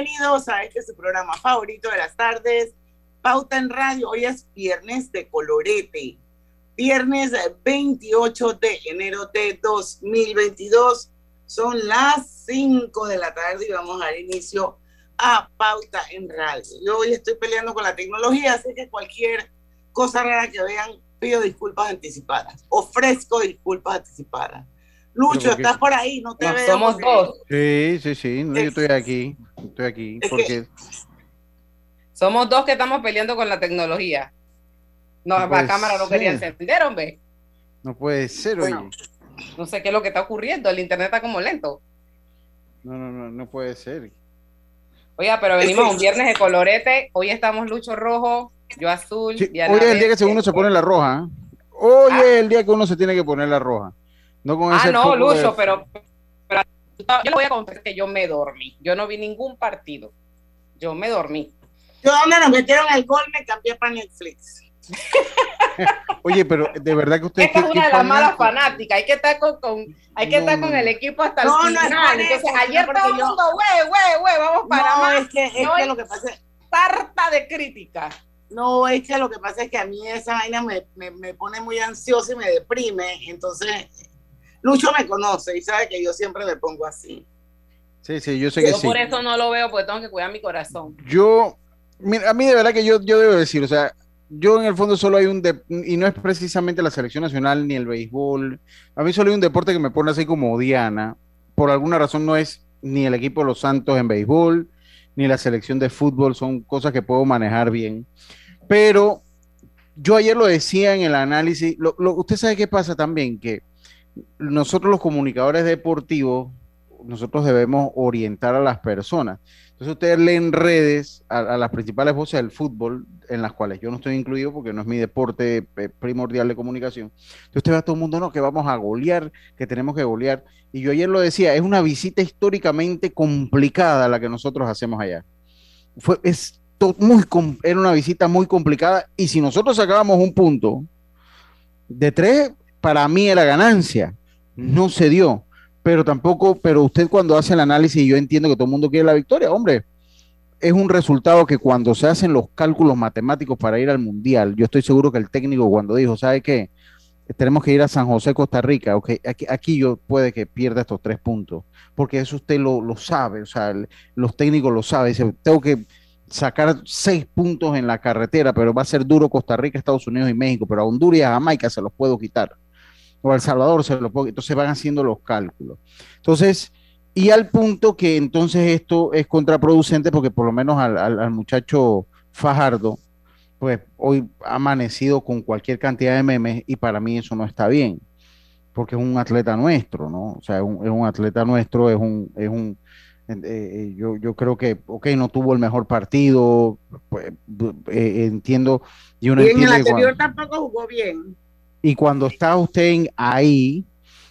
Bienvenidos a este su programa favorito de las tardes, Pauta en Radio. Hoy es viernes de colorete, viernes 28 de enero de 2022. Son las 5 de la tarde y vamos a dar inicio a Pauta en Radio. Yo hoy estoy peleando con la tecnología, así que cualquier cosa rara que vean, pido disculpas anticipadas. Ofrezco disculpas anticipadas. Lucho, estás por ahí, no te veo. Somos dos. Sí, sí, sí, yo estoy aquí, estoy aquí, porque... Somos dos que estamos peleando con la tecnología. No, la cámara no quería encender, hombre. No puede ser, oye. No sé qué es lo que está ocurriendo, el internet está como lento. No, no, no, no puede ser. Oiga, pero venimos un viernes de colorete, hoy estamos Lucho rojo, yo azul. hoy es el día que uno se pone la roja. Hoy ah. es el día que uno se tiene que poner la roja. No ah, no, Lucho, pero, yo voy a confesar que yo me dormí. Yo no vi ningún partido. Yo me dormí. Yo donde nos metieron el gol me cambié para Netflix. Oye, pero de verdad que usted. Esta es una de las malas fanáticas. Hay que estar con, hay que estar con el equipo hasta el final. No, Entonces, ayer todo el mundo, güey, güey, güey, vamos para no, más. Es que, es que lo que pasa es. Tarta de crítica. No, es que lo que pasa es que a mí esa vaina me, me, me pone muy ansiosa y me deprime. Entonces, Lucho me conoce y sabe que yo siempre me pongo así. Sí, sí, yo sé que yo sí. por eso no lo veo, porque tengo que cuidar mi corazón. Yo, a mí de verdad que yo, yo debo decir, o sea, yo en el fondo solo hay un, y no es precisamente la selección nacional ni el béisbol, a mí solo hay un deporte que me pone así como Diana, por alguna razón no es ni el equipo de los Santos en béisbol, ni la selección de fútbol, son cosas que puedo manejar bien, pero yo ayer lo decía en el análisis, usted sabe qué pasa también, que nosotros los comunicadores deportivos, nosotros debemos orientar a las personas. Entonces ustedes leen redes a, las principales voces del fútbol, en las cuales yo no estoy incluido porque no es mi deporte eh, primordial de comunicación. Entonces usted ve a todo el mundo, no, que vamos a golear, que tenemos que golear. Y yo ayer lo decía, es una visita históricamente complicada la que nosotros hacemos allá. Fue, es muy, era una visita muy complicada y si nosotros sacábamos un punto de tres, para mí era ganancia. No se dio, pero tampoco, pero usted cuando hace el análisis, y yo entiendo que todo el mundo quiere la victoria, hombre, es un resultado que cuando se hacen los cálculos matemáticos para ir al Mundial, yo estoy seguro que el técnico cuando dijo, ¿sabe qué? Tenemos que ir a San José, Costa Rica, ok, aquí, aquí yo puede que pierda estos tres puntos, porque eso usted lo, lo sabe, o sea, los técnicos lo saben, dice, tengo que sacar seis puntos en la carretera, pero va a ser duro Costa Rica, Estados Unidos y México, pero a Honduras y a Jamaica se los puedo quitar o El Salvador se lo puede, entonces van haciendo los cálculos. Entonces, y al punto que entonces esto es contraproducente porque por lo menos al, muchacho Fajardo, pues hoy ha amanecido con cualquier cantidad de memes y para mí eso no está bien, porque es un atleta nuestro, ¿no? O sea, es un, atleta nuestro, es un, es un eh, eh, yo, yo creo que, ok, no tuvo el mejor partido, pues, eh, entiendo. Y, uno en el anterior tampoco jugó bien. Y cuando está usted ahí,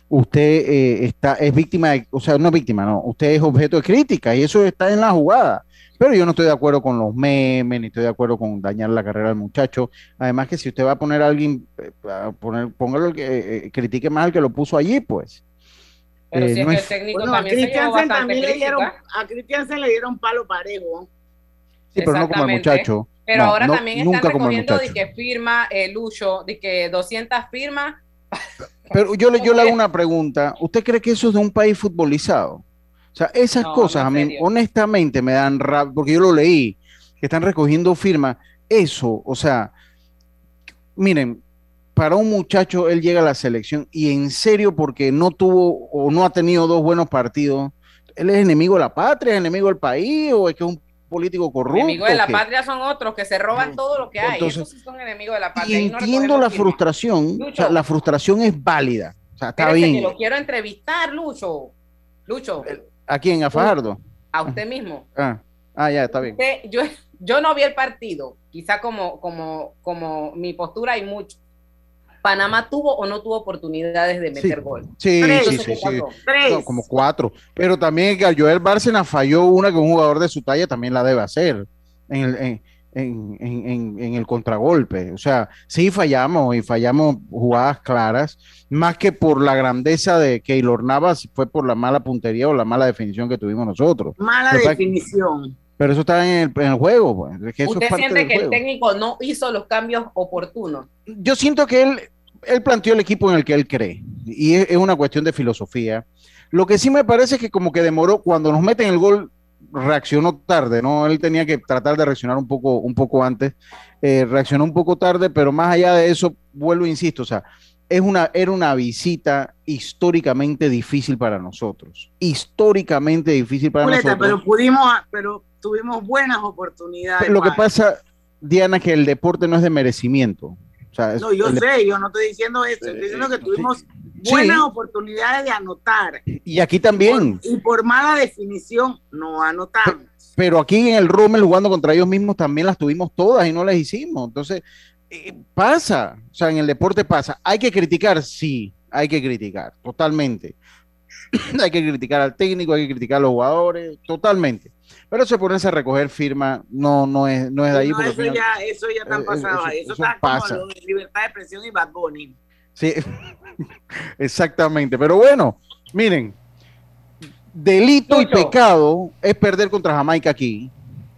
usted eh, está, es víctima, de, o sea, no es víctima, no, usted es objeto de crítica y eso está en la jugada. Pero yo no estoy de acuerdo con los memes, ni estoy de acuerdo con dañar la carrera del muchacho. Además que si usted va a poner a alguien, eh, a poner, póngalo el que eh, critique más al que lo puso allí, pues. Pero Eh, si es que el técnico Bueno, a también se llevó Christiansen también le dieron, a Christiansen le dieron palo parejo. Sí, pero no como el muchacho. Pero No, ahora no, también están recogiendo de que firma el Lucho, de que 200 firmas. Pero yo le, yo le hago una pregunta. ¿Usted cree que eso es de un país futbolizado? O sea, esas No, cosas a mí serio. honestamente me dan rabia, porque yo lo leí, que están recogiendo firmas. Eso, o sea, miren, para un muchacho él llega a la selección y en serio porque no tuvo o no ha tenido dos buenos partidos, él es enemigo de la patria, es enemigo del país o es que es un político corrupto. Enemigos de la patria son otros que se roban todo lo que hay. Entonces, Esos son enemigos de la Y patria. no entiendo la frustración, o sea, Lucho. la frustración es válida, o sea, está bien. que lo quiero entrevistar, Lucho. Lucho, ¿A quién? ¿A Fajardo? a usted mismo. Ah, ah, ya, está bien. Usted- yo, yo no vi el partido, quizá como, como, como mi postura hay mucho. Panamá tuvo o no tuvo oportunidades de meter Sí. gol. Sí, Tres, sí, sí. Tres. No, como cuatro. Pero también que Joel Bárcena falló una que un jugador de su talla también la debe hacer en el, en, en- en- en- en el contragolpe. O sea, sí fallamos y fallamos jugadas claras, más que por la grandeza de Keylor Navas, fue por la mala puntería o la mala definición que tuvimos nosotros. Mala definición. Pero eso está en el, en el juego. Pues. es que eso es ¿Usted parte siente del que el juego. técnico no hizo los cambios oportunos? yo siento que él, él planteó el equipo en el que él cree y es, es una cuestión de filosofía. Lo que sí me parece es que como que demoró, cuando nos meten el gol, reaccionó tarde, ¿no? Él tenía que tratar de reaccionar un poco, un poco antes, eh, reaccionó un poco tarde, pero más allá de eso, vuelvo, e insisto, o sea, es una, era una visita históricamente difícil para nosotros, históricamente difícil para Julieta, nosotros. pero pudimos, pero tuvimos buenas oportunidades. Lo que pasa, Diana, es que el deporte no es de merecimiento. O sea, es- No, yo el sé, yo no estoy diciendo eso, estoy diciendo que tuvimos sí. buenas Sí. oportunidades de anotar. y aquí también. Y por mala definición no anotamos. pero aquí en el Rommel jugando contra ellos mismos también las tuvimos todas y no las hicimos. Entonces, eh, pasa, o sea, en el deporte pasa. ¿Hay que criticar? Sí, hay que criticar, totalmente. hay que criticar al técnico, hay que criticar a los jugadores, totalmente. Pero eso de ponerse a recoger firma no, no, es, no es de ahí. No, eso final- ya, eso ya está eh, pasado. eso- ahí. Eso, eso está pasa. como libertad de expresión y Bad Bunny. Sí, exactamente. Pero bueno, miren, delito y Lucho. pecado es perder contra Jamaica aquí.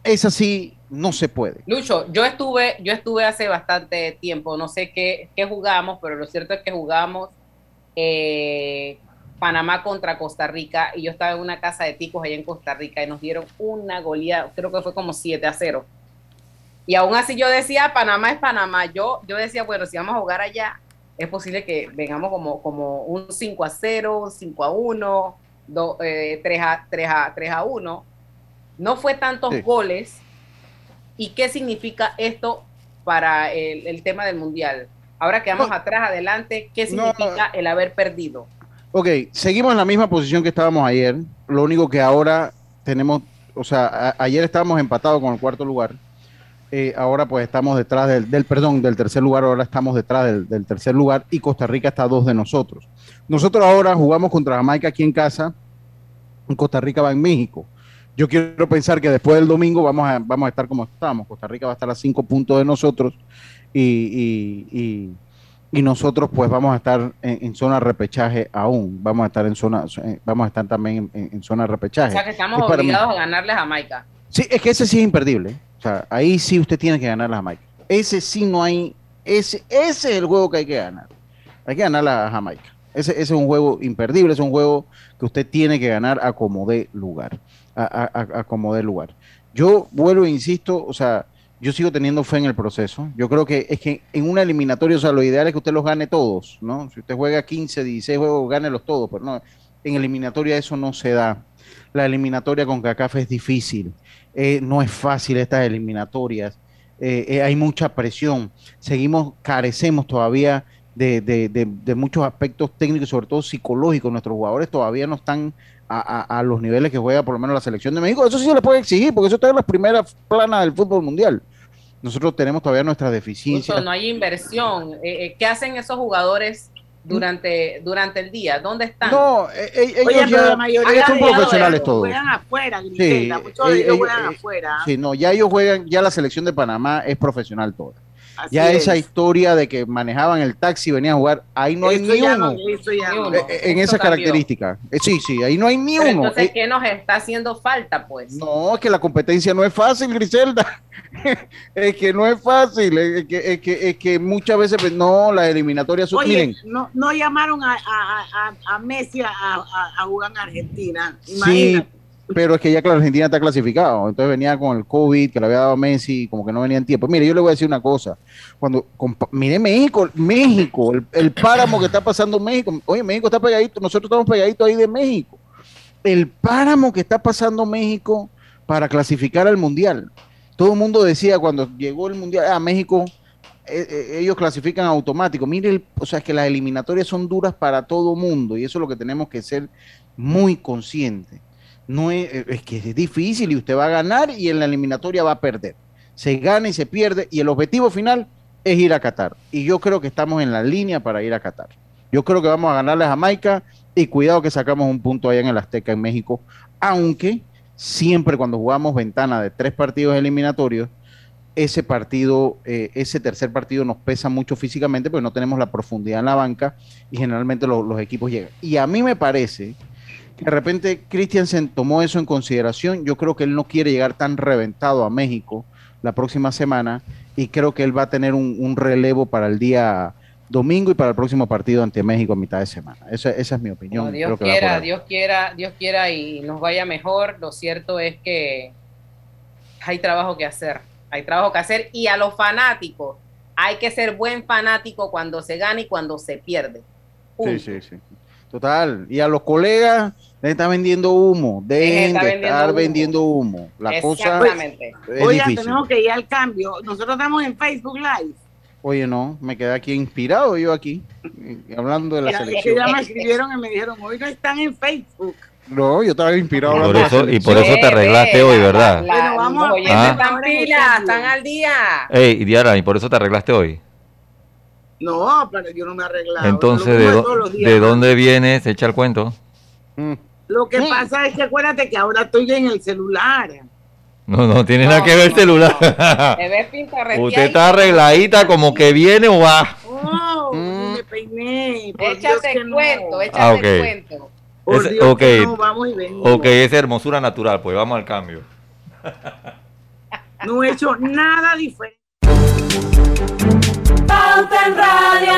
Es así, no se puede. Lucho, yo estuve, yo estuve hace bastante tiempo, no sé qué, qué jugamos, pero lo cierto es que jugamos eh, Panamá contra Costa Rica y yo estaba en una casa de ticos allá en Costa Rica y nos dieron una goleada, creo que fue como 7 a 0. Y aún así yo decía, Panamá es Panamá. Yo, yo decía, bueno, si vamos a jugar allá, es posible que vengamos como, como un 5 a 0, un 5 a 1, do- eh, 3, a, 3, a, 3 a 1. No fue tantos Sí. goles. ¿Y qué significa esto para el, el tema del Mundial? Ahora que vamos No. atrás, adelante, ¿qué No. significa el haber perdido? Ok, seguimos en la misma posición que estábamos ayer. Lo único que ahora tenemos, o sea, ayer estábamos empatados con el cuarto lugar. Eh, ahora pues estamos detrás del, del, perdón, del tercer lugar, ahora estamos detrás del, del tercer lugar y Costa Rica está a dos de nosotros. Nosotros ahora jugamos contra Jamaica aquí en casa, Costa Rica va en México. Yo quiero pensar que después del domingo vamos a, vamos a estar como estamos. Costa Rica va a estar a cinco puntos de nosotros y, y- y- y nosotros pues vamos a estar en, en zona repechaje aún. Vamos a estar en zona, eh, vamos a estar también en, en zona de O repechaje. sea que estamos Es obligados a ganarle a Jamaica. Sí, es que ese sí es imperdible. O sea, ahí sí usted tiene que ganar a Jamaica. Ese sí no hay, ese, ese es el juego que hay que ganar. Hay que ganar a Jamaica. Ese, ese es un juego imperdible, es un juego que usted tiene que ganar a como dé lugar. A, a- a- a como dé lugar. Yo vuelvo e insisto, o sea, yo sigo teniendo fe en el proceso. Yo creo que es que en una eliminatoria, o sea, lo ideal es que usted los gane todos, ¿no? Si usted juega 15, 16 juegos, gánelos todos, pero no, en eliminatoria eso no se da. La eliminatoria con CACAF es difícil. Eh, no es fácil estas eliminatorias, eh, eh, hay mucha presión, seguimos, carecemos todavía de, de- de- de muchos aspectos técnicos, sobre todo psicológicos, nuestros jugadores todavía no están a, a- los niveles que juega por lo menos la selección de México, eso sí se le puede exigir, porque eso está en las primeras planas del fútbol mundial. Nosotros tenemos todavía nuestras deficiencias. No hay inversión. Eh, eh, ¿Qué hacen esos jugadores durante, durante el día? ¿Dónde están? No, eh, eh, ellos Oye, ya la mayoría son ellos profesionales todos. Juegan afuera, Sí, Griselda. Muchos de ellos eh, juegan eh, afuera. Sí, no, ya ellos juegan, ya la selección de Panamá es profesional toda. Así Ya es. esa historia de que manejaban el taxi y venían a jugar, ahí no hay ni ya uno. no, eso ya Ni no. uno. En Eso esas características. Eh, sí, sí, ahí no hay ni Pero uno. entonces, Eh, ¿qué nos está haciendo falta, pues? no, es que la competencia no es fácil, Griselda. es que no es fácil. Es que, es que, es que muchas veces, pues, no, las eliminatorias. Oye, Miren, no, no llamaron a, a, a, a Messi a, a, a jugar en Argentina. sí, Imagínate. Pero es que ya la Argentina está clasificado. Entonces venía con el COVID que le había dado Messi, como que no venía en tiempo. Mire, yo le voy a decir una cosa. Cuando, mire México, México, el, páramo que está pasando México. Oye, México está pegadito, nosotros estamos pegaditos ahí de México. El páramo que está pasando México para clasificar al Mundial. Todo el mundo decía cuando llegó el Mundial, a México, eh, eh, ellos clasifican automático. Mire, o sea, es que las eliminatorias son duras para todo mundo y eso es lo que tenemos que ser muy conscientes. No es, eh, es que es difícil y usted va a ganar y en la eliminatoria va a perder. Se gana y se pierde y el objetivo final es ir a Qatar. Y yo creo que estamos en la línea para ir a Qatar. Yo creo que vamos a ganarle a Jamaica y cuidado que sacamos un punto allá en el Azteca en México, aunque siempre cuando jugamos ventana de tres partidos eliminatorios, ese partido, eh, ese tercer partido nos pesa mucho físicamente porque no tenemos la profundidad en la banca y generalmente lo- los equipos llegan. Y a mí me parece que de repente Christiansen tomó eso en consideración. Yo creo que él no quiere llegar tan reventado a México la próxima semana y creo que él va a tener un, un relevo para el día domingo y para el próximo partido ante México a mitad de semana. Esa, esa es mi opinión. Dios quiera. Dios quiera, Dios quiera y nos vaya mejor. Lo cierto es que hay trabajo que hacer, hay trabajo que hacer y a los fanáticos hay que ser buen fanático cuando se gana y cuando se pierde. Sí, sí, sí. Total. Y a los colegas les está vendiendo humo. Dejen está de vendiendo estar humo. vendiendo humo. La cosa Exactamente. es Oigan, difícil. tenemos que ir al cambio. Nosotros estamos en Facebook Live. Oye, no, me quedé aquí inspirado yo aquí, eh, hablando de la selección. ya me escribieron y me dijeron, hoy no están en Facebook. No, yo estaba inspirado. Por la eso- y por eso te arreglaste hoy, ¿verdad? La- Bueno, vamos a- oyentes Ah. están pilas, están al día. Ey, Diara, y por eso te arreglaste hoy. No, pero yo no me he arreglado. Entonces, ¿de, días. ¿de dónde vienes? Echa el cuento. Mm. Lo que pasa es que acuérdate que ahora estoy en el celular. No, no tiene No, nada que ver el no, celular. Te ves pintarreteadita. Usted está arregladita como que viene o va. Oh, Mm. me peiné. Por Dios Échate el no. cuento, échate Ah, ok. el cuento. Por Ese- Dios ok. que no, vamos y venimos. Ok, es hermosura natural, pues vamos al cambio. No he hecho nada diferente. Pauta en Radio.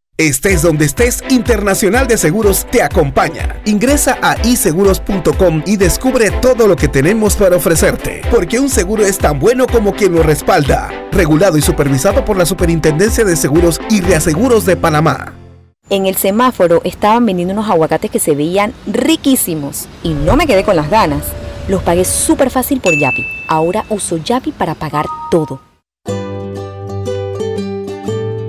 Estés donde estés, Internacional de Seguros te acompaña. Ingresa a iseguros.com y descubre todo lo que tenemos para ofrecerte, porque un seguro es tan bueno como quien lo respalda. Regulado y supervisado por la Superintendencia de Seguros y Reaseguros de Panamá. En el semáforo estaban vendiendo unos aguacates que se veían riquísimos y no me quedé con las ganas. Los pagué súper fácil por Yapi. Ahora uso Yapi para pagar todo.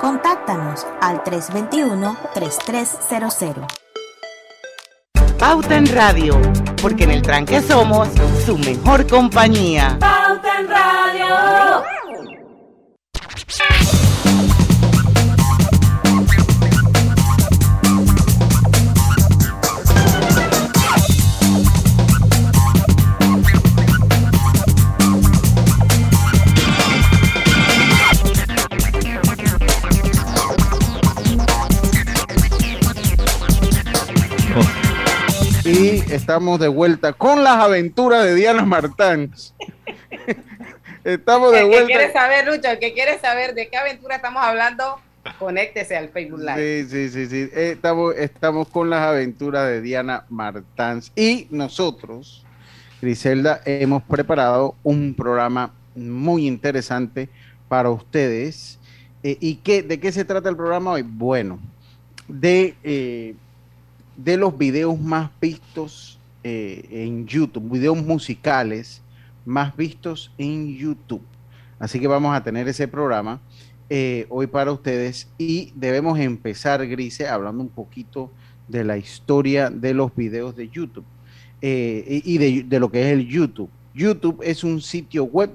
Contáctanos al 321-3300. Pauta en Radio, porque en el tranque somos su mejor compañía. Pauta en Radio. Estamos de vuelta con las aventuras de Diana Martán. estamos de El vuelta. quiere saber, Lucho, el que quiere saber de qué aventura estamos hablando, conéctese al Facebook Live. Sí, sí, sí, sí. Eh, Estamos, estamos con las aventuras de Diana Martans. Y nosotros, Griselda, hemos preparado un programa muy interesante para ustedes. Eh, ¿Y qué, de qué se trata el programa hoy? Bueno, de, eh, de los videos más vistos eh, en YouTube, videos musicales más vistos en YouTube. Así que vamos a tener ese programa eh, hoy para ustedes y debemos empezar, Grise, hablando un poquito de la historia de los videos de YouTube eh, y de, de lo que es el YouTube. YouTube es un sitio web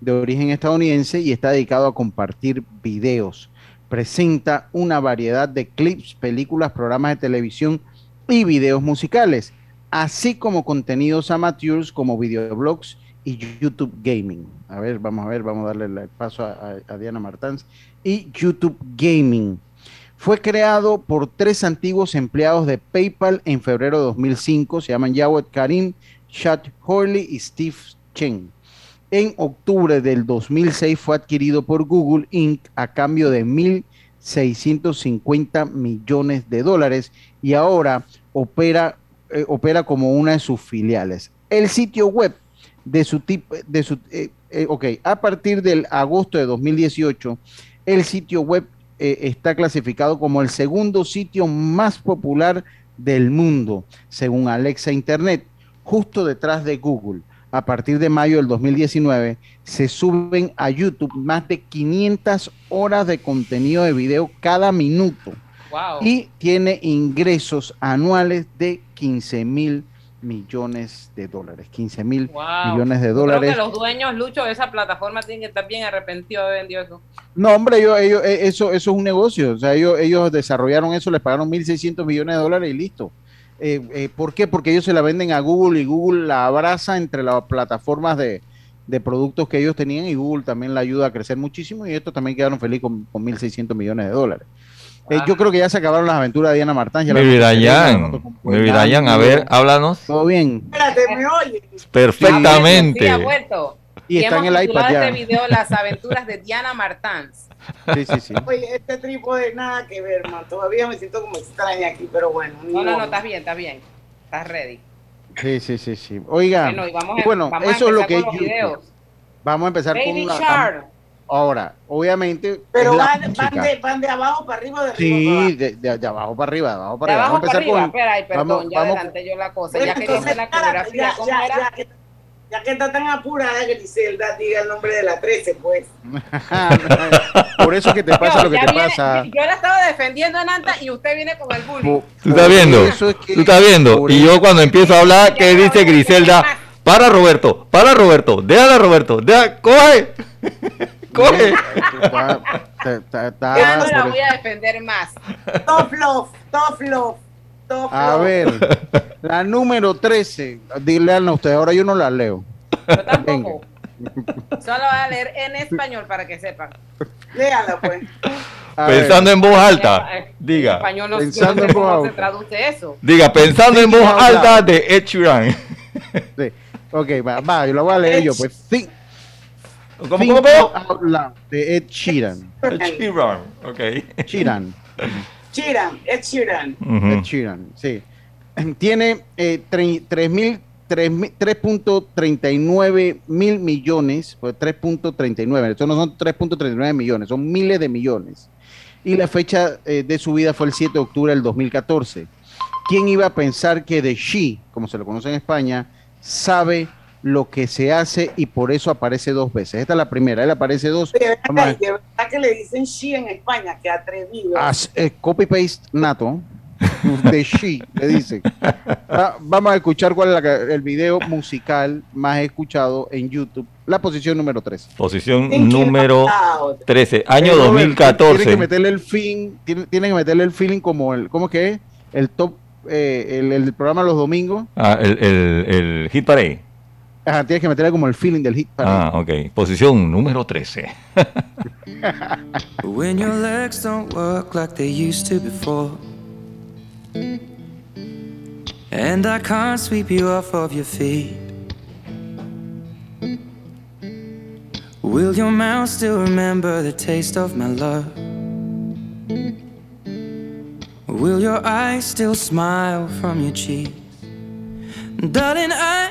de origen estadounidense y está dedicado a compartir videos. Presenta una variedad de clips, películas, programas de televisión y videos musicales, así como contenidos amateurs como videoblogs y YouTube Gaming. A ver, vamos a ver, vamos a darle el paso a, Diana Martans. Y YouTube Gaming. Fue creado por tres antiguos empleados de PayPal en febrero de 2005. Se llaman Jawed Karim, Chad Hurley y Steve Chen. En octubre del 2006 fue adquirido por Google Inc. a cambio de 1.650 millones de dólares y ahora opera, eh, opera como una de sus filiales. El sitio web de su tipo, de su, eh, eh, a partir del agosto de 2018, el sitio web eh, está clasificado como el segundo sitio más popular del mundo, según Alexa Internet, justo detrás de Google. A partir de mayo del 2019, se suben a YouTube más de 500 horas de contenido de video cada minuto Wow. y tiene ingresos anuales de 15 mil millones de dólares. 15 mil Wow. millones de dólares. Creo que los dueños, Lucho, de esa plataforma tienen que estar bien arrepentidos de haber vendido eso. No, hombre, ellos, ellos- eh, eso, eso es un negocio. O sea, ellos, ellos desarrollaron eso, les pagaron 1.600 millones de dólares y listo. Eh, eh, ¿Por qué? Porque ellos se la venden a Google y Google la abraza entre las plataformas de, de productos que ellos tenían y Google también la ayuda a crecer muchísimo y estos también quedaron felices con, con 1.600 millones de dólares. Eh, yo creo que ya se acabaron las aventuras de Diana Martán. ya la- Baby Dayan, Baby Dayan, a ver, háblanos. Todo bien. Espérate, ¿me oyes? Perfectamente. Sí, ha vuelto. Y está en el iPad titulado ya. este video Las aventuras de Diana Martans. Sí, sí, sí. Oye, este trípode nada que ver, man. Todavía me siento como extraña aquí, pero bueno. No, no, no, estás bien, estás bien. Estás ready. Sí, sí, sí, sí. Oiga, Bueno, y vamos a- bueno, vamos a eso es lo que es YouTube. Vamos a empezar Baby con una... Shark. Ahora, obviamente, Pero van, van, de, van de abajo para arriba de arriba para Sí, de, de- de abajo para arriba, de abajo De para arriba. abajo Vamos a para empezar arriba. con... Espera, ay, perdón, vamos- ya vamos- adelanté yo la cosa. Bueno, ya hacer la ya, ¿Cómo ya, era? ya, que- Ya que está tan apurada, Griselda, diga el nombre de la 13, pues. Por eso que te pasa lo que te viene- pasa. Yo la estaba defendiendo a Nanta y usted viene con el bullying. ¿Tú estás viendo? es que- ¿Tú estás viendo? Y yo cuando empiezo a hablar, ¿qué dice Griselda? Para Roberto, para Roberto, déjala Roberto, deja, coge, coge. Ya no la voy a defender más. Top love, top love, top A ver, la número 13, dile a usted, ahora yo no la leo. Yo tampoco. Solo voy a leer en español para que sepan. Léala, pues. A Pensando ver, en voz alta, En diga, español no, yo no Pensando sé en voz cómo se traduce eso. diga, pensando en voz out alta de Ed Sheeran. sí. Ok, va, va, yo la voy a leer yo, pues. Think, ¿Cómo, Think cómo, cómo? Out Loud, de Ed Sheeran. Ed Sheeran, ok. Sheeran. Sheeran, Ed Sheeran. Ed Sheeran, sí. Tiene eh, tre- tres mil- tres mil- 3.39 mil millones, pues 3.39, estos no son 3.39 millones, son miles de millones. Y la fecha eh, de su vida fue el 7 de octubre del 2014. ¿Quién iba a pensar que The She, como se lo conoce en España, sabe lo que se hace y por eso aparece dos veces? Esta es la primera, él aparece dos. De verdad, Vamos a ver. de verdad que le dicen she en España, que atrevido. As- eh, copy-paste nato de She, le dice. Va- vamos a escuchar cuál es la el video musical más escuchado en YouTube. La posición número 3. Posición número out. 13, año Tiene que 2014. meterle el feeling, tiene, tiene que meterle el feeling como el, ¿cómo que es? El top, eh, el, el programa los domingos. Ah, el, el, el Hit Parade. Ajá, tienes que meterle como el feeling del hit Ah, ok. Posición número 13. When your legs don't work like they used to before. And I can't sweep you off of your feet. Will your mouth still remember the taste of my love? Will your eyes still smile from your cheeks? Darling, I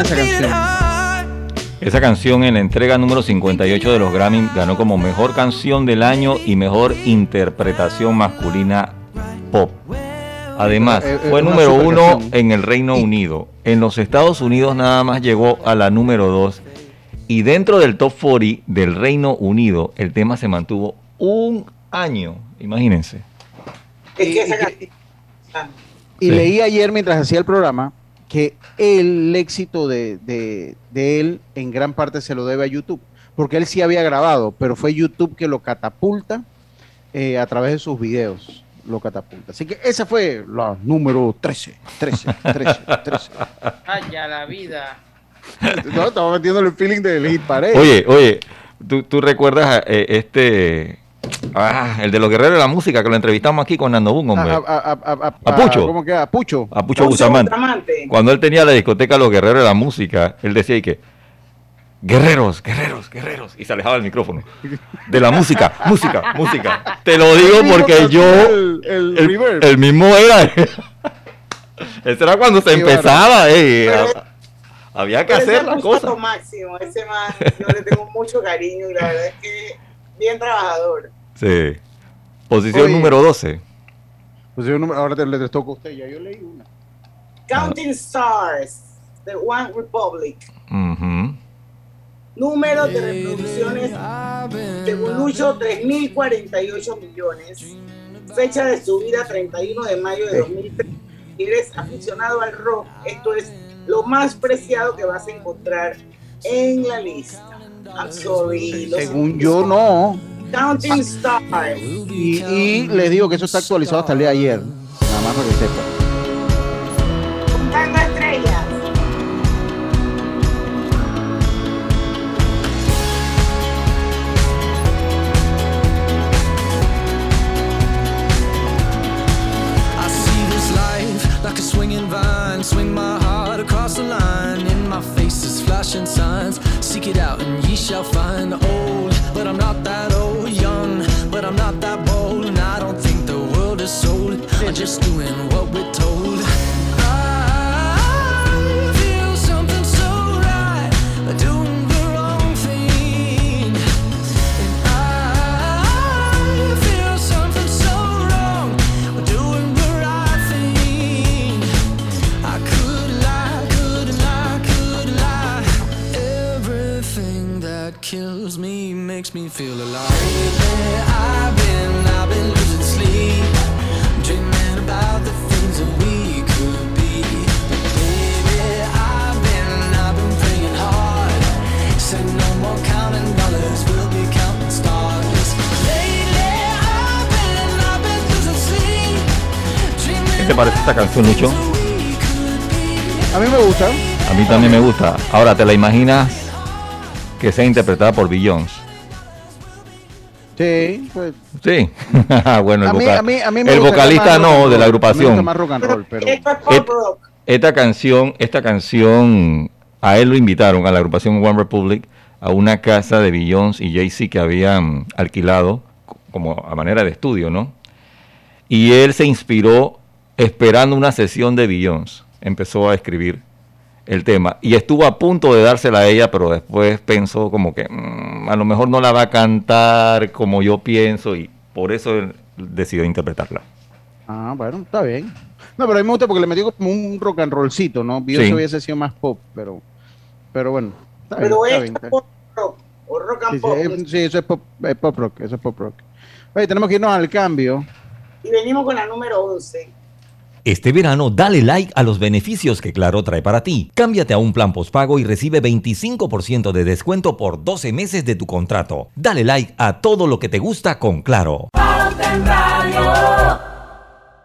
Esa canción. Esa canción en la entrega número 58 de los Grammy ganó como mejor canción del año y mejor interpretación masculina pop. Además, Eh, eh, fue número uno canción. en el Reino Unido. En los Estados Unidos nada más llegó a la número 2. Y dentro del top 40 del Reino Unido, el tema se mantuvo un año. Imagínense. Es que esa canción- Y Sí. leí ayer mientras hacía el programa que el éxito de, de- de él en gran parte se lo debe a YouTube, porque él sí había grabado, pero fue YouTube que lo catapulta eh, a través de sus videos, lo catapulta. Así que esa fue la número 13, 13, 13, 13. Ay, ya la vida. No, estaba metiendo el feeling del hit parade. Oye, oye, ¿tú, tú recuerdas eh, este... Ah, el de los guerreros de la música que lo entrevistamos aquí con Nando Boom, A, hombre. a- a- a- a- A Pucho. ¿Cómo que? A Pucho. a Pucho Bustamante. Cuando él tenía la discoteca Los Guerreros de la Música, él decía y que guerreros, guerreros, guerreros, y se alejaba el micrófono. De la música, música, música. Te lo digo porque yo, El, el el, reverb. el mismo era. Ese era cuando se empezaba, eh, a- había que hacer ese la cosa. máximo, ese man, yo le tengo mucho cariño y la verdad es que bien trabajador. Sí. Posición Oye. número 12. Pues yo no- ahora te, le toca a usted, ya yo leí una. Counting Stars, The One Republic. Ujú. Número de reproducciones, según Lucho, 3.048 millones. Fecha de subida 31 de mayo de 2003. Si eres aficionado al rock, esto es lo más preciado que vas a encontrar en la lista. I'm sorry. Según yo, no. Counting Stars. Y, y les digo que eso está actualizado hasta el día de ayer. Nada más para que sepan. Makes me feel alive. Lately, I've been, I've been losing sleep, dreaming about the things that we could be. Baby, I've been, I've been praying hard. Said no more counting dollars, we'll be counting stars. Lately, I've been, I've been losing sleep, ¿Qué te parece esta canción, Lucho? A mí me gusta. A mí también me gusta. Ahora, ¿te la imaginas que sea interpretada por Beyoncé? Sí, pues. Sí. bueno, el, A mí- vocal- a mí- a mí me el vocalista no, de la Me agrupación. gusta más rock and roll, pero. Et-. Esta canción, esta canción, a él lo invitaron a la agrupación One Republic a una casa de Beyoncé y Jay-Z que habían alquilado como a manera de estudio, ¿no? Y él se inspiró esperando una sesión de Beyoncé. Empezó a escribir el tema y estuvo a punto de dársela a ella, pero después pensó como que "Mm, a lo mejor no la va a cantar como yo pienso y por eso él decidió interpretarla. Ah, bueno, está bien. No, pero a mí me gusta porque le metió como un rock and rollcito, ¿no? Yo Sí. hubiese sido más pop, pero. Pero bueno. Está bien, Pero está es bien, está bien. pop rock o rock and Sí, sí, pop. es- sí, eso es pop, es pop rock, eso es pop rock. Oye, tenemos que irnos al cambio. Y venimos con la número 11. Este verano dale like a los beneficios que Claro trae para ti. Cámbiate a un plan postpago y recibe 25% de descuento por 12 meses de tu contrato. Dale like a todo lo que te gusta con Claro.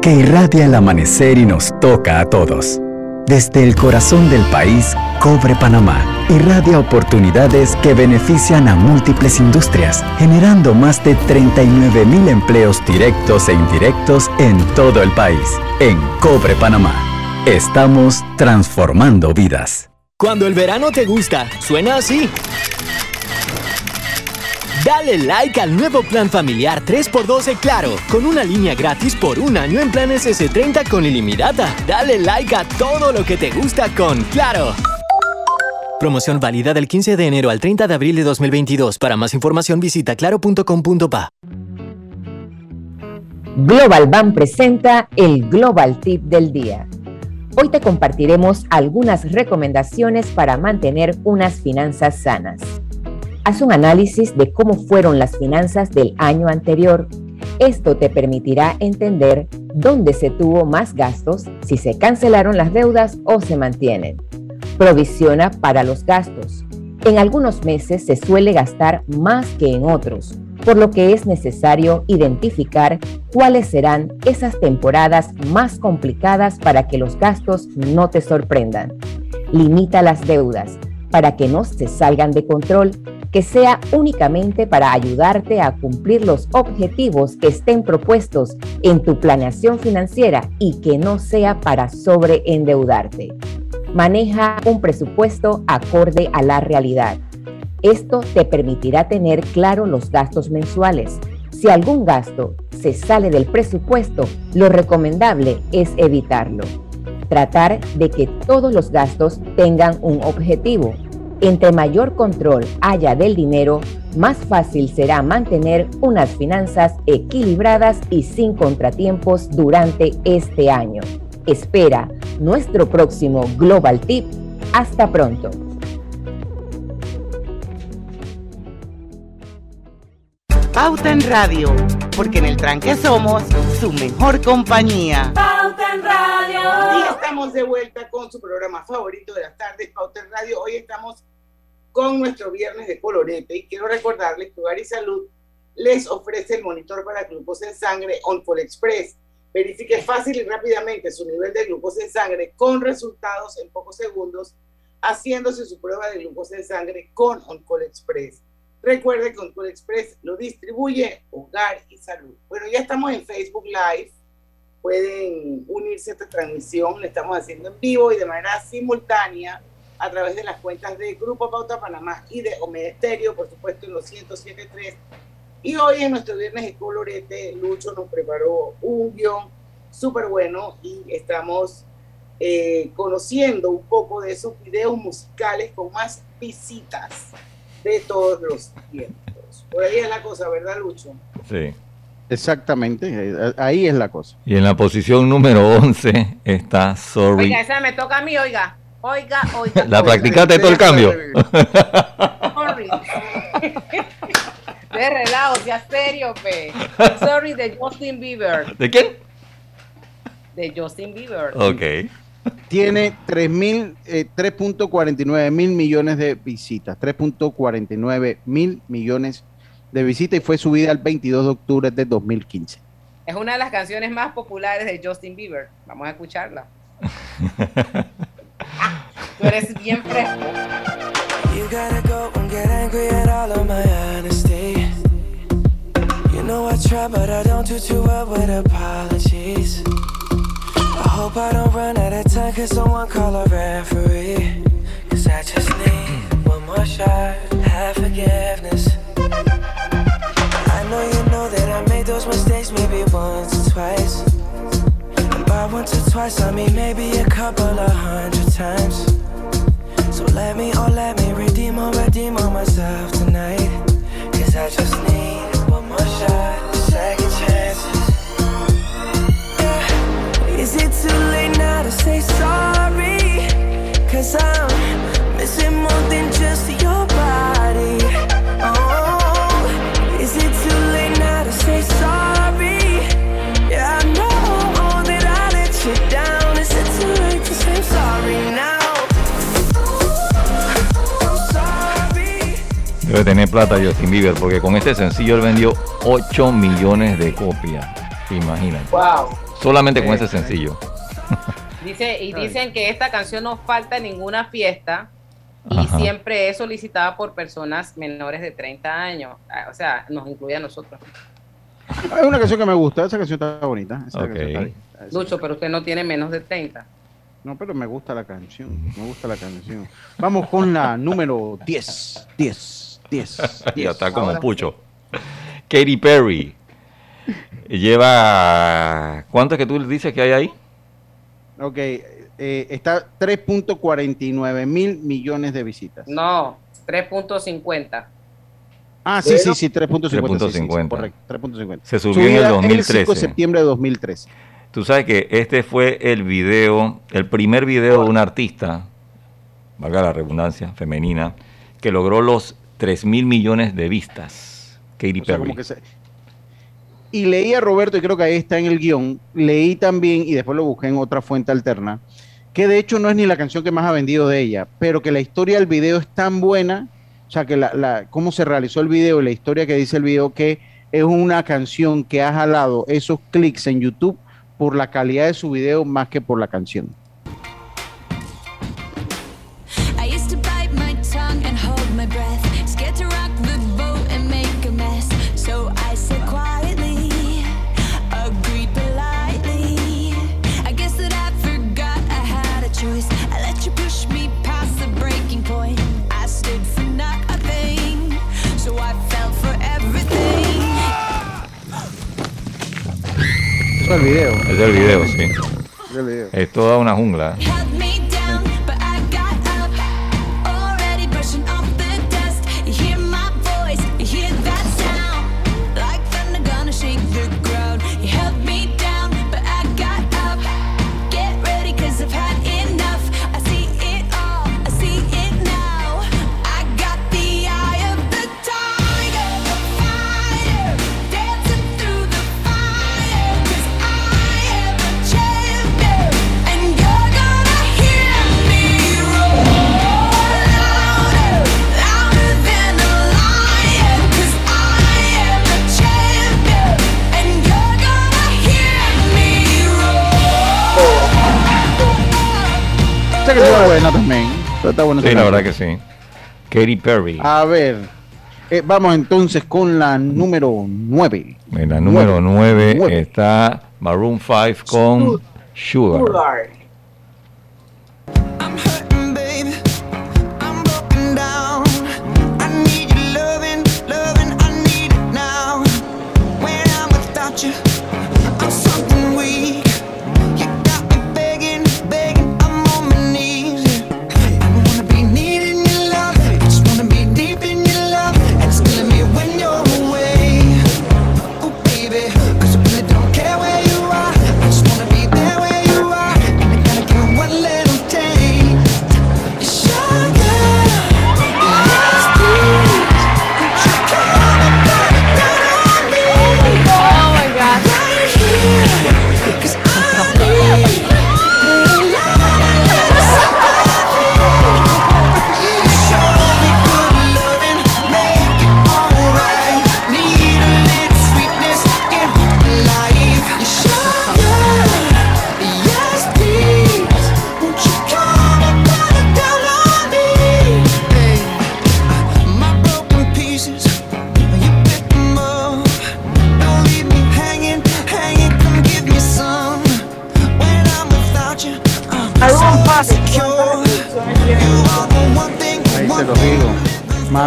que irradia el amanecer y nos toca a todos. Desde el corazón del país, Cobre Panamá irradia oportunidades que benefician a múltiples industrias, generando más de 39 mil empleos directos e indirectos en todo el país. En Cobre Panamá, estamos transformando vidas. Cuando el verano te gusta, suena así. Dale like al nuevo plan familiar 3x2 de Claro, con una línea gratis por un año en planes S30 con ilimitada. Dale like a todo lo que te gusta con Claro. Promoción válida del 15 de enero al 30 de abril de 2022. Para más información visita claro.com.pa. Global Bank presenta el Global Tip del Día. Hoy te compartiremos algunas recomendaciones para mantener unas finanzas sanas. Haz un análisis de cómo fueron las finanzas del año anterior. Esto te permitirá entender dónde se tuvo más gastos, si se cancelaron las deudas o se mantienen. Provisiona para los gastos. En algunos meses se suele gastar más que en otros, por lo que es necesario identificar cuáles serán esas temporadas más complicadas para que los gastos no te sorprendan. Limita las deudas para que no se salgan de control, que sea únicamente para ayudarte a cumplir los objetivos que estén propuestos en tu planeación financiera y que no sea para sobreendeudarte. Maneja un presupuesto acorde a la realidad. Esto te permitirá tener claro los gastos mensuales. Si algún gasto se sale del presupuesto, lo recomendable es evitarlo. Tratar de que todos los gastos tengan un objetivo. Entre mayor control haya del dinero, más fácil será mantener unas finanzas equilibradas y sin contratiempos durante este año. Espera nuestro próximo Global Tip. Hasta pronto. Pauta en Radio, porque en el tranque somos su mejor compañía. Pauta en Radio. Estamos de vuelta con su programa favorito de las tardes, Pauta en Radio. Hoy estamos con nuestro viernes de colorete y quiero recordarles que Hogar y Salud les ofrece el monitor para glucosa en sangre OnCall Express. Verifique fácil y rápidamente su nivel de glucosa en sangre con resultados en pocos segundos haciéndose su prueba de glucosa en sangre con OnCall Express. Recuerde que OnCall Express lo distribuye Hogar y Salud. Bueno, ya estamos en Facebook Live. Pueden unirse a esta transmisión. La estamos haciendo en vivo y de manera simultánea a través de las cuentas de Grupo Pauta Panamá y de Omega por supuesto, en los 107.3. Y hoy en nuestro viernes de colorete, Lucho nos preparó un guion súper bueno y estamos eh, conociendo un poco de esos videos musicales con más visitas de todos los tiempos. Por ahí es la cosa, ¿verdad, Lucho? Sí. Exactamente, eh, ahí es la cosa. Y en la posición número 11 está Sorry. Oiga, esa me toca a mí, oiga. Oiga, oiga. ¿La oiga. practicaste todo el cambio? Sorry. De relajo, sea serio, pe. Sorry de Justin Bieber. ¿De quién? De Justin Bieber. Ok. Tiene 3.000, eh, 3.49 mil millones de visitas, 3.49 mil millones de visitas y fue subida el 22 de octubre de 2015. Es una de las canciones más populares de Justin Bieber. Vamos a escucharla. Tú eres bien fresco. You gotta go and get angry at all of my honesty. You know I try, but I don't do too well with apologies. I hope I don't run out of time, cause someone call a referee. Cause I just need one more shot, have forgiveness. Know you know that I made those mistakes maybe once or twice. And by once or twice, I mean maybe a couple of hundred times. So let me, oh let me redeem or redeem on myself tonight. Cause I just need one more shot, second chances. Yeah. Is it too late now to say sorry? Cause I'm missing more than just your Debe tener plata Justin Bieber porque con este sencillo él vendió 8 millones de copias. Imagínate. Wow. Solamente con ese sencillo. Dice, y dicen que esta canción no falta en ninguna fiesta y Ajá. siempre es solicitada por personas menores de 30 años. Ah, O sea, nos incluye a nosotros. Hay una canción que me gusta, esa canción está bonita. esa Ok. canción está bien. Lucho, pero usted no tiene menos de 30. No, pero me gusta la canción, me gusta la canción. Vamos con la número 10, 10, 10. ya 10. está como Ahora- pucho. Katy Perry. Lleva. ¿Cuánto es que tú dices que hay ahí? Ok, eh, está 3.49 mil millones de visitas. No, 3.50. Ah, sí, sí, sí, 3.50. sí, sí, sí, 3.50. correcto, 3.50. Se subió en el Subida 2013. 5 de septiembre de 2013. Tú sabes que este fue el video, el primer video de una artista, valga la redundancia, femenina, que logró los 3 mil millones de vistas. Katy O sea, Perry. como que se- Y leí a Roberto, y creo que ahí está en el guion, leí también, y después lo busqué en otra fuente alterna, que de hecho no es ni la canción que más ha vendido de ella, pero que la historia del video es tan buena, o sea, que la, la- cómo se realizó el video y la historia que dice el video, que es una canción que ha jalado esos clics en YouTube por la calidad de su video más que por la canción. Es el video. Es del video, sí. Es el toda una jungla. Esta canción es buena también. Está buena Sí, la verdad que sí. Katy Perry. A ver. eh, vamos entonces con la número 9. En la número 9 Nueve. está Maroon 5 con Sugar. Sugar. baby.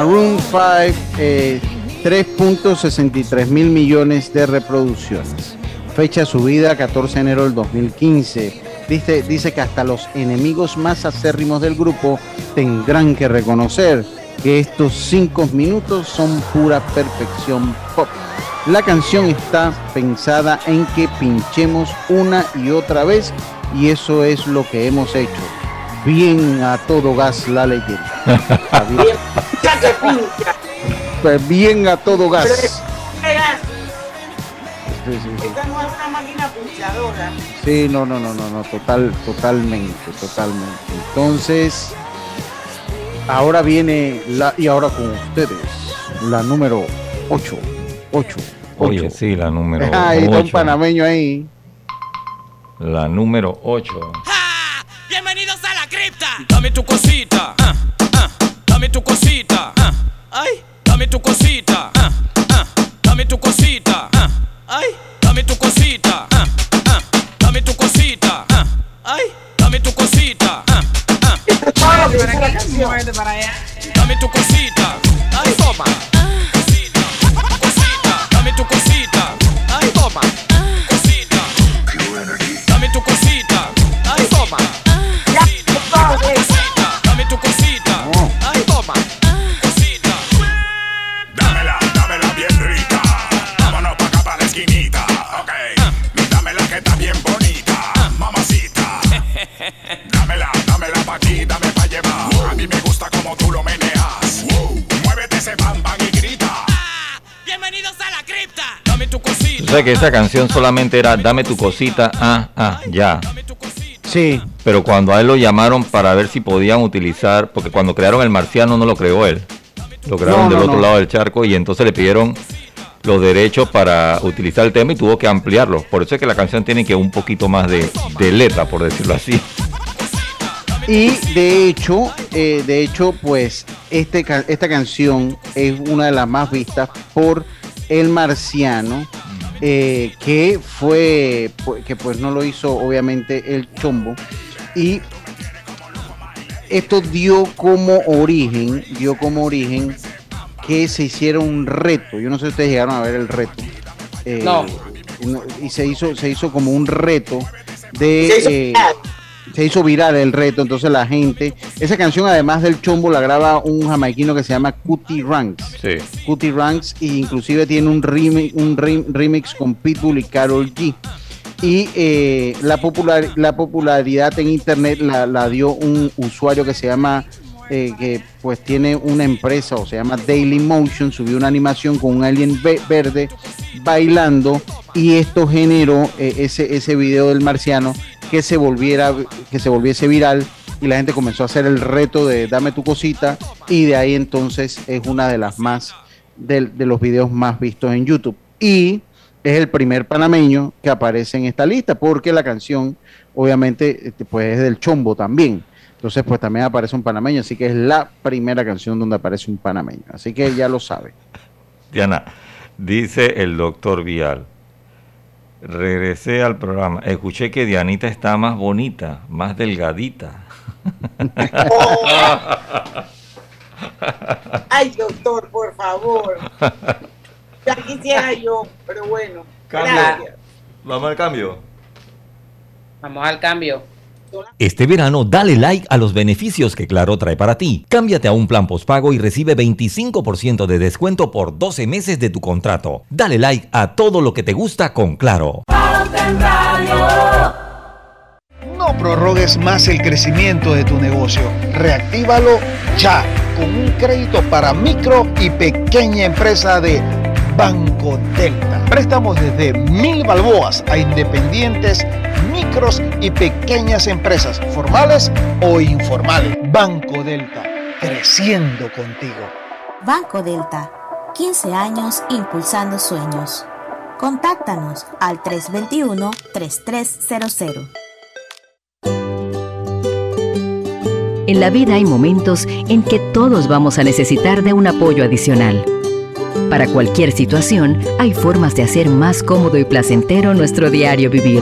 Maroon 5, eh, 3.63 mil millones de reproducciones. Fecha subida 14 de enero del 2015. Dice, dice que hasta los enemigos más acérrimos del grupo tendrán que reconocer que estos 5 minutos son pura perfección pop. La canción está pensada en que pinchemos una y otra vez y eso es lo que hemos hecho. Bien a todo gas la leyenda. Que pincha. Pues bien a todo gas. Pero Oiga, Sí, sí, sí. Esta no es una máquina. Sí, no, no, no, no, no, total, totalmente, totalmente. Entonces, ahora viene la, y ahora con ustedes, la número 8, 8, Oye, sí, la número Ahí está un 8. panameño ahí. La número 8. Bienvenidos a la cripta. Dame tu cosita. ah, dame tu cosita. ah, ay, dame tu cosita. ah, ah, dame tu cosita. ah, ay, dame tu cosita. ah, ah, dame tu cosita. ah, ay, dame tu cosita. ah, ah. Dame tu como tú lo meneas. Muévete ese bam bam y grita. Bienvenidos a la cripta. Dame tu cosita. Que esa canción solamente era Dame tu cosita, ah, ah, ya. Sí. Pero cuando a él lo llamaron para ver si podían utilizar, porque cuando crearon el marciano no lo creó él. Lo crearon No, del no, otro no. lado del charco y entonces le pidieron los derechos para utilizar el tema y tuvo que ampliarlos. Por eso es que la canción tiene que un poquito más de, de letra, por decirlo así. Y de hecho, eh, de hecho, pues este, esta canción es una de las más vistas por El Marciano, eh, que fue, que pues no lo hizo obviamente el Chombo. Y esto dio como origen, dio como origen que se hiciera un reto. Yo no sé si ustedes llegaron a ver el reto. Eh, No. y se hizo, se hizo como un reto de... Se hizo viral el reto, entonces la gente, esa canción además del chombo la graba un jamaiquino que se llama Cutie Ranks. Sí. Cutie Ranks e inclusive tiene un remix, un remix con Pitbull y Carol G. Y eh, la, popular, la popularidad en internet la, la dio un usuario que se llama eh, que pues tiene una empresa o se llama Daily Motion, subió una animación con un alien verde bailando y esto generó eh, ese, ese video del marciano que se volviera, que se volviese viral y la gente comenzó a hacer el reto de dame tu cosita y de ahí entonces es una de las más de, de los videos más vistos en YouTube. Y es el primer panameño que aparece en esta lista porque la canción obviamente este, pues es del chombo también entonces, pues también aparece un panameño, así que es la primera canción donde aparece un panameño. Así que ya lo sabe. Diana, dice el doctor Vial. Regresé al programa. Escuché que Dianita está más bonita, más delgadita. Ay, doctor, por favor. Ya quisiera yo, pero bueno. Vamos al cambio. Vamos al cambio. Este verano dale like a los beneficios que Claro trae para ti. Cámbiate a un plan postpago y recibe 25% de descuento por 12 meses de tu contrato. Dale like a todo lo que te gusta con Claro. No prorrogues más el crecimiento de tu negocio. Reactívalo ya con un crédito para micro y pequeña empresa de Banco Delta. Préstamos desde mil balboas a independientes micros y pequeñas empresas, formales o informales. Banco Delta, creciendo contigo. Banco Delta, 15 años impulsando sueños. Contáctanos al 321-3300. En la vida hay momentos en que todos vamos a necesitar de un apoyo adicional. Para cualquier situación, hay formas de hacer más cómodo y placentero nuestro diario vivir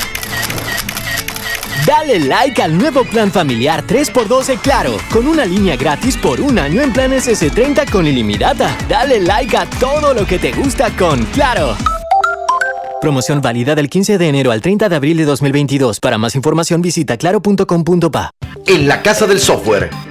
Dale like al nuevo plan familiar 3x12 Claro, con una línea gratis por un año en planes S30 con ilimitada. Dale like a todo lo que te gusta con Claro. Promoción válida del 15 de enero al 30 de abril de 2022. Para más información visita claro.com.pa. En la Casa del Software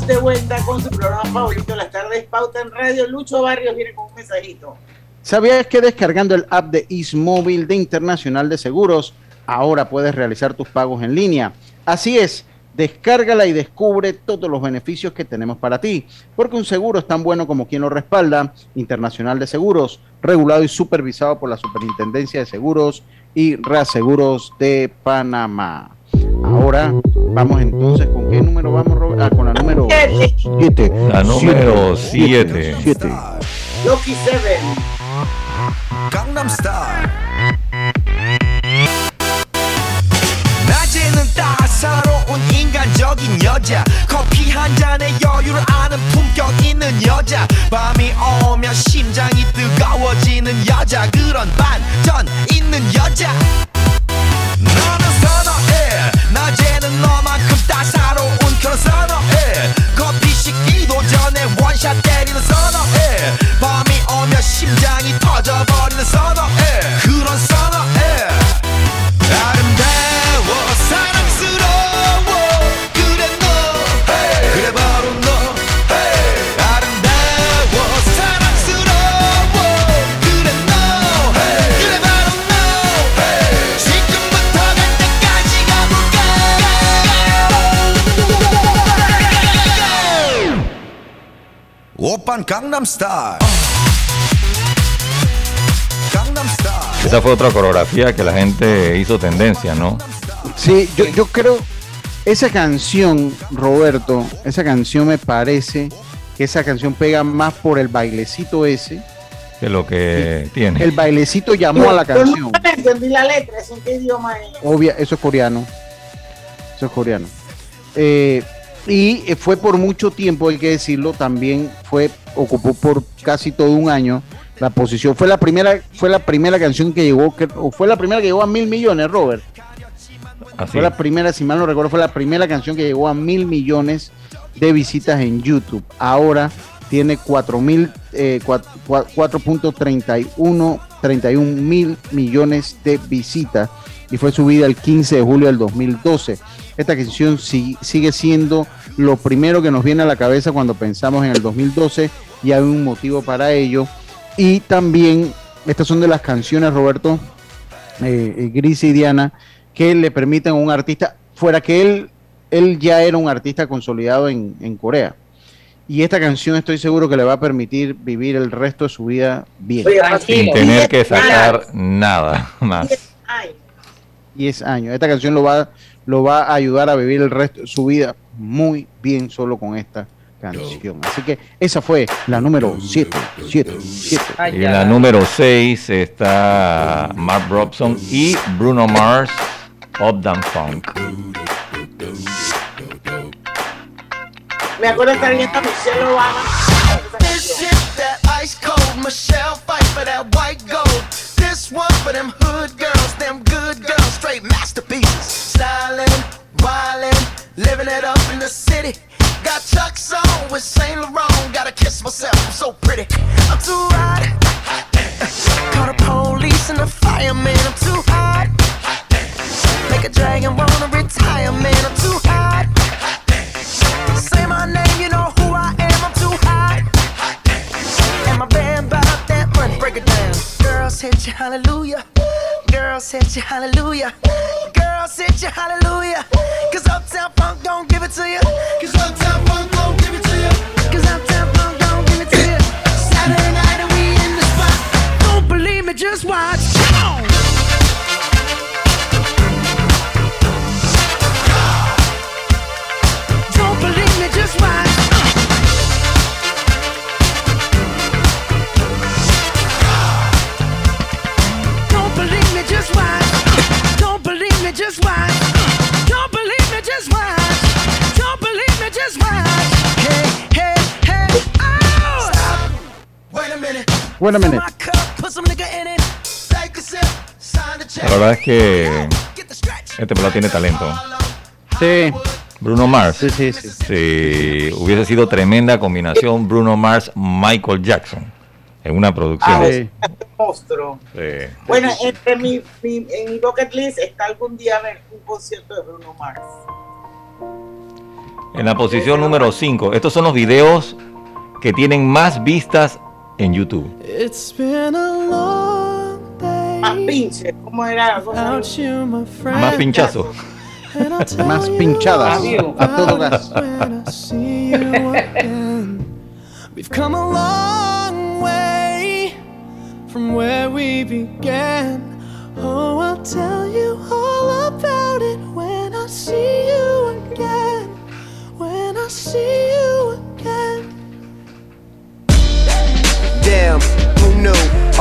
de vuelta con su programa favorito las tardes, Pauta en Radio. Lucho Barrios viene con un mensajito. ¿Sabías que descargando el app de Ismóvil de Internacional de Seguros, ahora puedes realizar tus pagos en línea? Así es, descárgala y descubre todos los beneficios que tenemos para ti, porque un seguro es tan bueno como quien lo respalda, Internacional de Seguros, regulado y supervisado por la Superintendencia de Seguros y Reaseguros de Panamá. Ahora vamos entonces, ¿con qué número vamos, Robert? Ah, con la número 7. La número 7. Lucky Seven. Gangnam Style 낮에는 따사로운 인간적인 여자 커피 한 잔에 여유를 아는 품격 있는 여자 밤이 오면 심장이 뜨거워지는 여자 그런 반전 있는 여자 너는 선어해. 낮에는 너만큼 따사로운 그런 선어해. 커피 식기도 전에 원샷 때리는 선어해. 밤이 오면 심장이 터져버리는 선어해. 그런 선어해 Japan Gangnam Esa fue otra coreografía que la gente hizo tendencia, ¿no? Sí, yo, creo, esa canción, Roberto, esa canción me parece que esa canción pega más por el bailecito ese. Que lo que tiene. El bailecito llamó a la canción. No entendí la letra, ¿eso qué idioma es? Obvia, eso es coreano. Eso es coreano. Eh, y fue por mucho tiempo, hay que decirlo, también fue ocupó por casi todo un año la posición. Fue la primera, fue la primera canción que llegó, que, o fue la primera que llegó a mil millones, Robert. Así. Fue la primera, si mal no recuerdo, fue la primera canción que llegó a mil millones de visitas en YouTube. Ahora tiene 4 mil, eh, cua- cua- 4.31 31 mil millones de visitas y fue subida el 15 de julio del 2012. Esta canción si- sigue siendo lo primero que nos viene a la cabeza cuando pensamos en el 2012 y hay un motivo para ello. Y también, estas son de las canciones, Roberto, eh, eh, Gris y Diana, que le permiten a un artista, fuera que él, él ya era un artista consolidado en, en Corea. Y esta canción estoy seguro que le va a permitir vivir el resto de su vida bien. Sin tener que sacar nada más. 10 años. Esta canción lo va, lo va a ayudar a vivir el resto de su vida muy bien solo con esta canción. Así que esa fue la número 7, 7, 7. Y en la número 6 está Mark Robson y Bruno Mars, Uptown Funk. Me acuerdo estar viendo a Michelle Obama. Girls hit you, hallelujah. Girls hit you, hallelujah. La verdad es que este pelado tiene talento. Sí. Bruno Mars. Sí, sí, sí. Sí, hubiese sido tremenda combinación Bruno Mars Michael Jackson en una producción. Ah, es un monstruo. Sí. Bueno, entre mi, mi- en mi bucket list está algún día ver un concierto de Bruno Mars. En la posición número 5, estos son los videos que tienen más vistas en YouTube. It's been a long day. Más pinche, ¿cómo era? Without you, my friend. Más pinchazo. And I'll tell Más pinchadas. A todo gas. it when I see you again. We've come a long way from where we began. Oh, I'll tell you all about it when I see you again. When I see you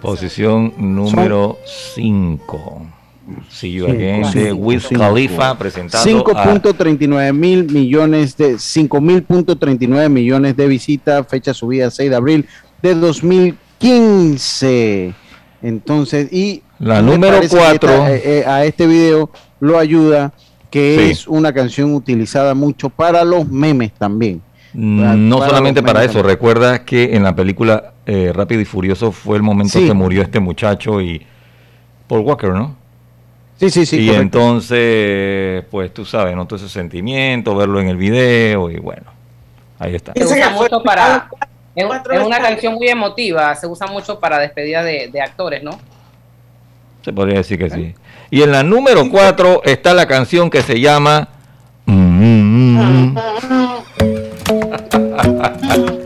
Posición número 5. See you Sí, again cinco, de Wiz. Khalifa presentando a 5.39 mil millones de 5.039 millones de visitas, fecha subida 6 de abril de 2015. Entonces, y La me número parece que cuatro. esta- eh, eh, a este video lo ayuda que Sí. es una canción utilizada mucho para los memes también. No Para solamente para eso, también. recuerda que en la película eh, Rápido y Furioso fue el momento Sí. que murió este muchacho y Paul Walker, ¿no? Sí, sí, sí. y correcto. entonces, pues tú sabes, ¿no? Todo ese sentimiento, verlo en el video y bueno, ahí está. Se usa mucho para. Es, una canción muy emotiva, se usa mucho para despedida de, de actores, ¿no? Se podría decir que sí. Y en la número 4 está la canción que se llama... Mm, The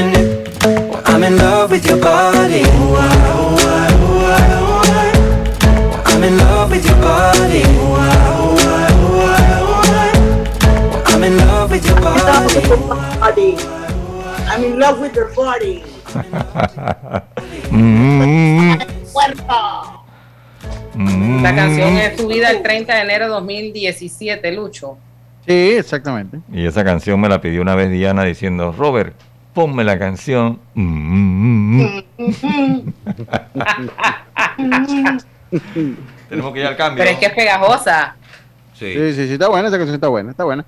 I'm in love with your body. I, I, I, I. Well, I'm in love with your body. I, I, I, I. Well, I'm in love with your body. I'm in love with your body. mm, Cuerpo. mm. La canción es subida el 30 de enero de 2017, Lucho. Sí, exactamente. Y esa canción me la pidió una vez Diana diciendo, Robert, ponme la canción. Mm, mm, mm". Tenemos que ir al cambio. Pero es que es pegajosa. Sí. Sí, sí, sí, está buena, esa canción está buena, está buena.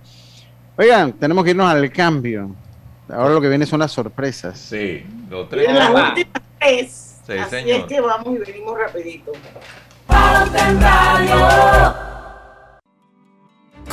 Oigan, tenemos que irnos al cambio. Ahora lo que viene son las sorpresas. Sí, los tres. En las últimas tres. Sí, Así señor. es que vamos y venimos rapidito. Pauta en Radio.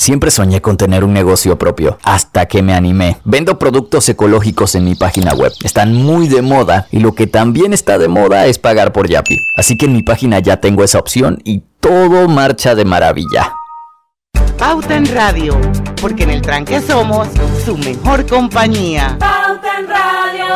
Siempre soñé con tener un negocio propio, hasta que me animé. Vendo productos ecológicos en mi página web. Están muy de moda y lo que también está de moda es pagar por Yapi. Así que en mi página ya tengo esa opción y todo marcha de maravilla. Pauta en Radio, porque en el tranque somos su mejor compañía. Pauta en Radio.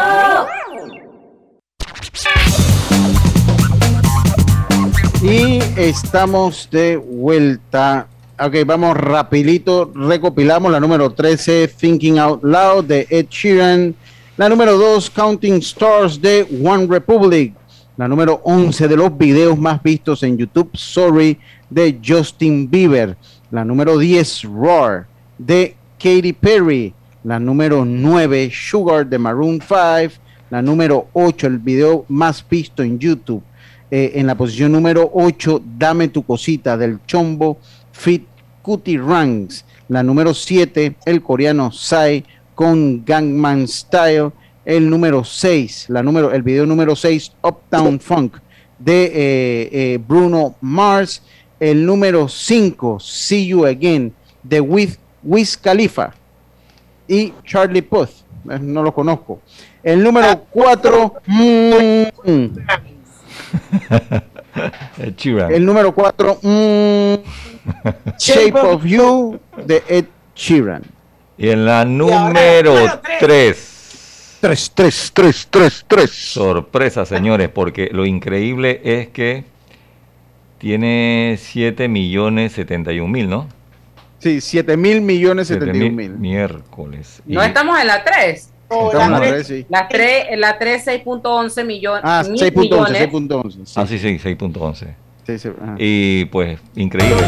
Y estamos de vuelta. Ok, vamos rapidito. Recopilamos la número 13, Thinking Out Loud de Ed Sheeran. La número 2, Counting Stars de One Republic. La número 11 de los videos más vistos en YouTube, Sorry de Justin Bieber. La número 10, Roar de Katy Perry. La número 9, Sugar de Maroon 5. La número 8, el video más visto en YouTube. Eh, en la posición número 8, Dame tu cosita del Chombo Fit Cutie Ranks. La número 7, el coreano Psy con Gangman Style. El número 6, la número, el video número 6, Uptown Funk de eh, eh, Bruno Mars. El número 5, See You Again de Wiz, Wiz Khalifa y Charlie Puth. Eh, No lo conozco. El número 4, Ed Sheeran. el número 4, Shape of You de Ed Sheeran. Y en la número 3. 3, 3, 3, 3, 3. Sorpresa, señores, porque lo increíble es que tiene 7 millones 71 mil, ¿no? Sí, 7 mil millones 7 71 mil. Miércoles. No estamos en la 3. Estamos en la tres, sí. La 3, la 3 6.11 millones. Ah, mil 6.11, millones. 6.11. Ah, sí, sí, 6.11. Sí, sí. Y pues, increíble.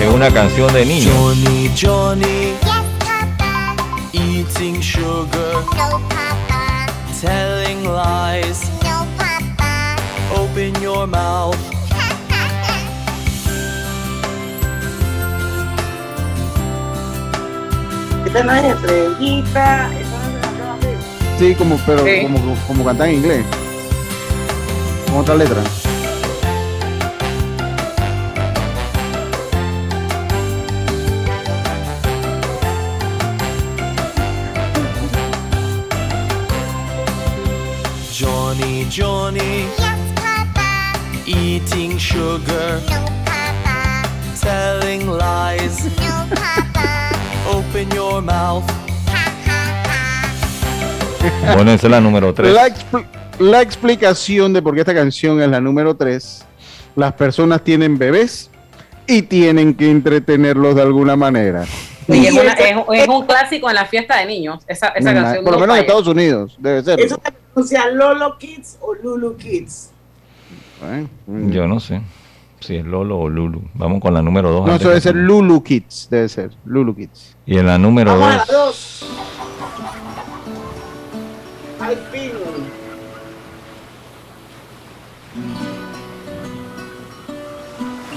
Es una canción de niños. Johnny, Johnny. Eating sugar. No, Papa. Telling lies. No, Papa. Open your mouth. Esta no es estrellita. Sí, como, pero Sí. como, como cantar en inglés. Con otra letra. Johnny, Johnny. Eating sugar. No, Papa. Telling lies. No, Papa. Open your mouth. Bueno, esa es la número 3. La, expl- la explicación de por qué esta canción es la número 3. Las personas tienen bebés y tienen que entretenerlos de alguna manera. Y es, una- es- es un clásico en la fiesta de niños. Esa, esa Nena, canción por lo no menos en. Estados Unidos, debe ser. ¿Eso Lolo Kids o Lulu Kids? Yo no sé si es Lolo o Lulu. Vamos con la número 2. No, eso debe ser Lulu Kids, debe ser Lulu Kids. Y en la número Vamos a la 2. dos. Al fin.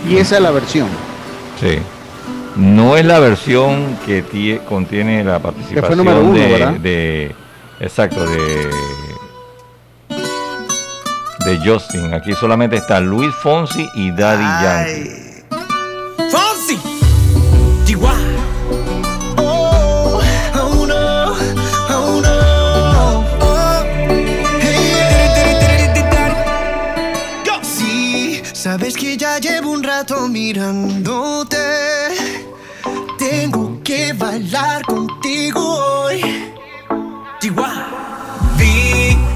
Y esa es la versión. Sí. No es la versión que tie- contiene la participación número uno, de, ¿verdad? de- exacto de de Justin. Aquí solamente está Luis Fonsi y Daddy Yankee. Fonsi. Chihuahua. Oh, oh no, oh no. Oh, hey, Go. Sí, sabes que ya llevo un rato mirándote. Tengo que bailar contigo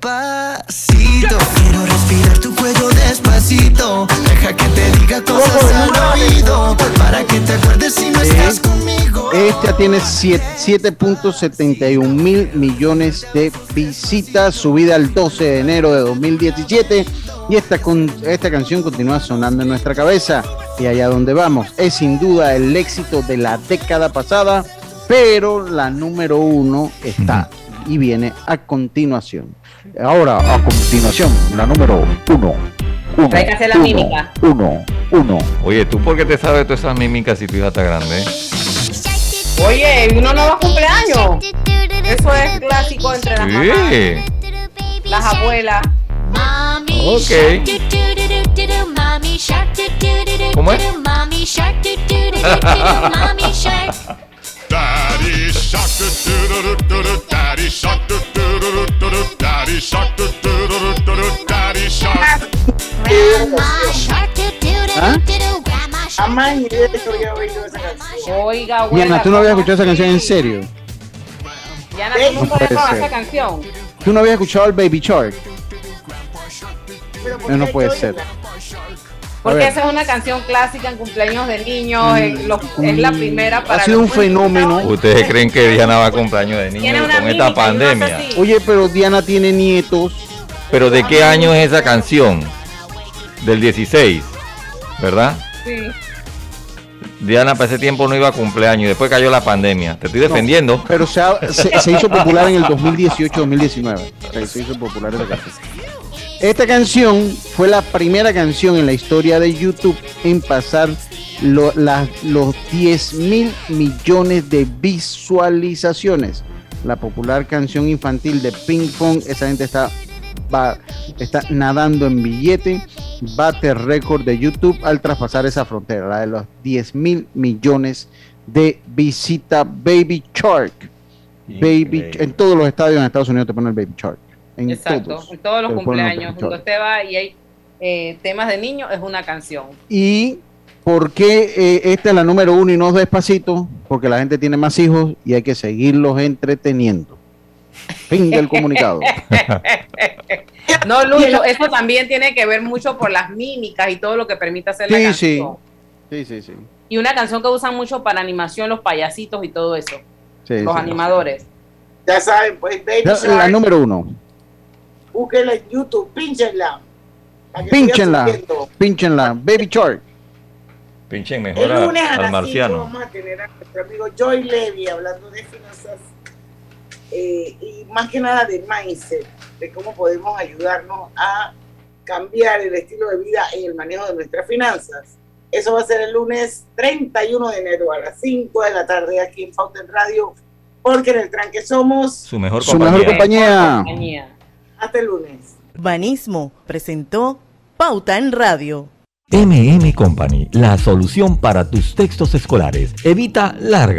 Despacito, quiero respirar tu cuello despacito. Deja que te diga cosas al oído. Para que te acuerdes si no estás conmigo. Esta tiene siete- 7.71 mil millones de visitas, subida el 12 de enero de 2017. Y esta, con, esta canción continúa sonando en nuestra cabeza. Y allá donde vamos, es sin duda el éxito de la década pasada, pero la número uno está y viene a continuación. Ahora, a continuación, la número uno. uno Hay que hacer la uno, mímica. Uno, uno. Oye, ¿tú por qué te sabes todas esas mímicas si tu hija está grande? Oye, uno no va a cumpleaños. Eso es clásico entre las mamás, Sí. las abuelas. Ok. ¿Cómo es? Daddy shark do do do do do do Daddy shark do do do do do do Daddy shark do do do do do do Daddy shark Jamás en mi vida yo había oído esa canción. Oiga, abuela. Diana, ¿tú no habías escuchado esa canción en serio? Diana un No ser. esa canción. ¿Tú no habías escuchado el Baby Shark? No, no puede ser. Porque esa es una canción clásica en cumpleaños de niños. eh, los- es la primera para. Ha sido un fenómeno. ¿Ustedes creen que Diana va a cumpleaños de niños Tiene una con esta pandemia? Oye, pero Diana tiene nietos. ¿Pero de qué año es esa canción? Del 16, ¿verdad? Sí. Diana para ese tiempo no iba a cumpleaños y después cayó la pandemia. Te estoy defendiendo. Pero se, ha- se- se hizo popular en el 2018-2019. Se, se hizo popular esa canción. Esta canción fue la primera canción en la historia de YouTube en pasar lo- la- los 10 mil millones de visualizaciones. La popular canción infantil de Ping Pong, esa gente está, va- está nadando en billete, bate récord de YouTube al traspasar esa frontera, la de los 10 mil millones de visita Baby Shark. Baby, en todos los estadios en Estados Unidos te ponen el Baby Shark. En Exacto. todos. En todos los cumpleaños. Cuando usted va y hay eh, temas de niños, es una canción. ¿Y por qué eh, esta es la número uno y no despacito? Porque la gente tiene más hijos y hay que seguirlos entreteniendo. Fin del comunicado. No, Lucho, eso también tiene que ver mucho por las mímicas y todo lo que permite hacer la Sí, canción. Sí, sí, sí. Y una canción que usan mucho para animación los payasitos y todo eso. Sí, los sí. animadores. Ya saben, pues Baby La, Shark, la número uno. Búsquenla en YouTube, siga subiendo. Pínchenla. Baby Shark. Pinchen El mejor a- lunes a al las 5 marciano. vamos a tener a nuestro amigo Joy Levy hablando de finanzas eh, y más que nada de mindset, de cómo podemos ayudarnos a cambiar el estilo de vida y el manejo de nuestras finanzas. Eso va a ser el lunes 31 de enero a las 5 de la tarde aquí en Fountain Radio, porque en el tranque somos Su mejor Su mejor compañía. compañía. Hasta el lunes. Banismo presentó Pauta en Radio. MM Company, la solución para tus textos escolares. Evita larga